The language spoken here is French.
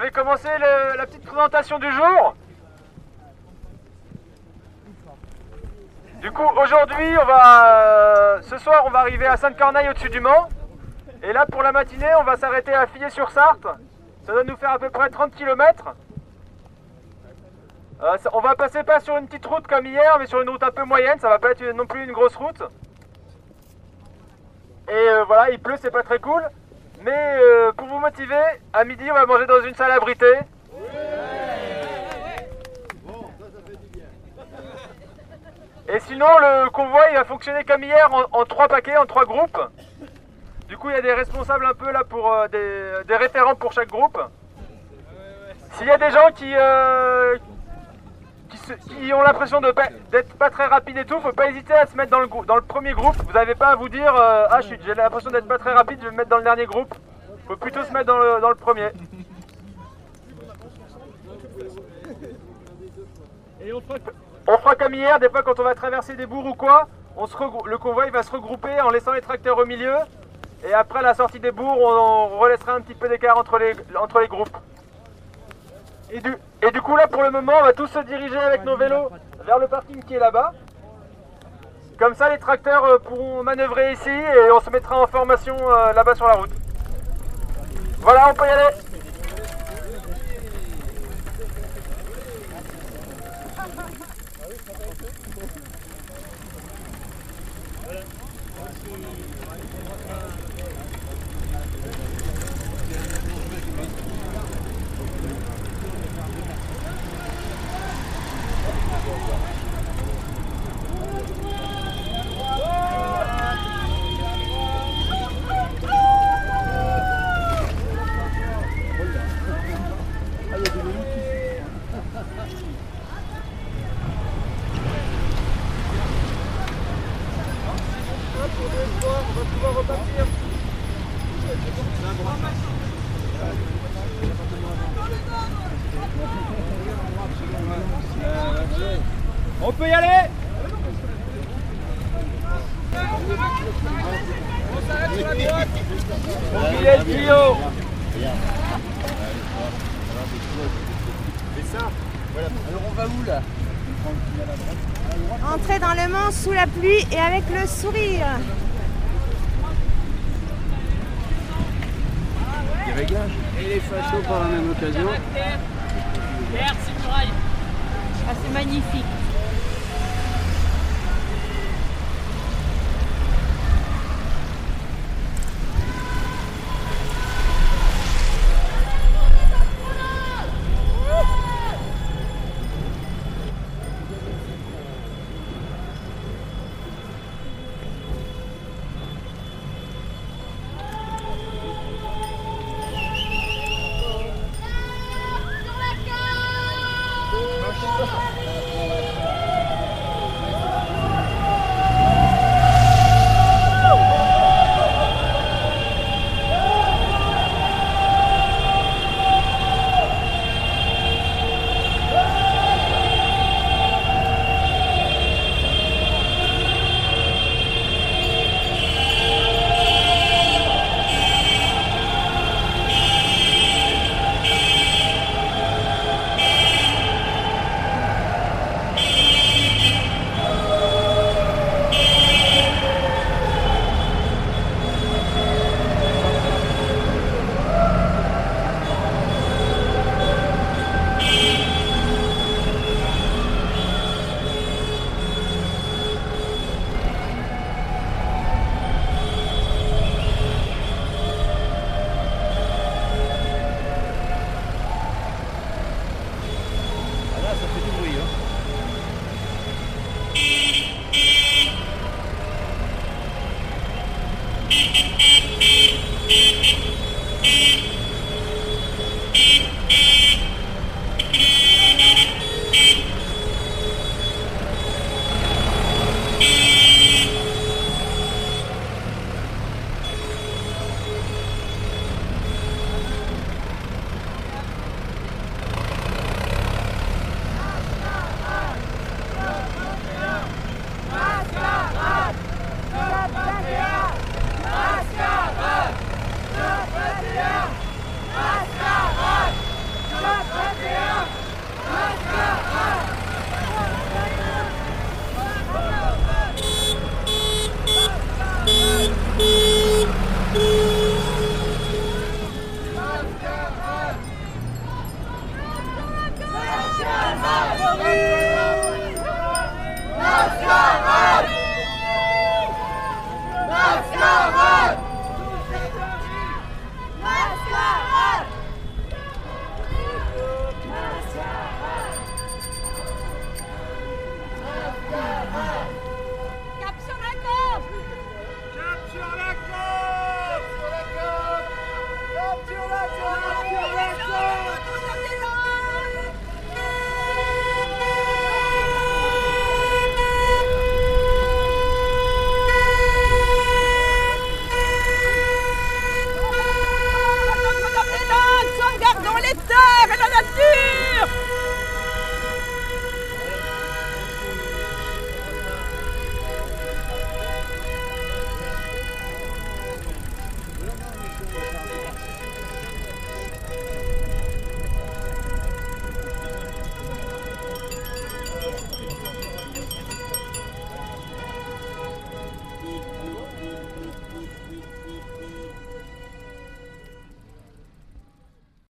je vais commencer la petite présentation du jour. Du coup, aujourd'hui, on va, euh, ce soir, on va arriver à Sainte-Corneille au-dessus du Mans. Et là, pour la matinée, on va s'arrêter à Fillet-sur-Sarthe. Ça doit nous faire à peu près 30 km. on va passer pas sur une petite route comme hier, mais sur une route un peu moyenne. Ça va pas être non plus une grosse route. Et euh, voilà, il pleut, c'est pas très cool. Mais euh, pour vous motiver, à midi, on va manger dans une salle abritée. Et sinon, le convoi il va fonctionner comme hier en, trois paquets, en trois groupes. Du coup, il y a des responsables un peu là pour euh, des, des référents pour chaque groupe. S'il y a des gens qui, euh, qui, se- qui ont l'impression de d'être pas très rapides et tout, faut pas hésiter à se mettre dans le, dans le premier groupe. Vous n'avez pas à vous dire euh, ah j'ai l'impression d'être pas très rapide, je vais me mettre dans le dernier groupe. Faut plutôt se mettre dans le, dans le premier. On fera comme hier, des fois quand on va traverser des bourgs ou quoi, on se le convoi il va se regrouper en laissant les tracteurs au milieu. Et après la sortie des bourgs, on, on relaissera un petit peu d'écart entre les, entre les groupes. Et du, et du coup là pour le moment on va tous se diriger avec nos vélos vers le parking qui est là-bas. Comme ça les tracteurs euh, pourront manœuvrer ici et on se mettra en formation euh, là-bas sur la route. Voilà on peut y aller On peut y aller On billet le tuyau Entrer dans le Mans sous la pluie et avec le sourire. Et les fachos par la même occasion. Ah, c'est magnifique. Nacional! Nacional!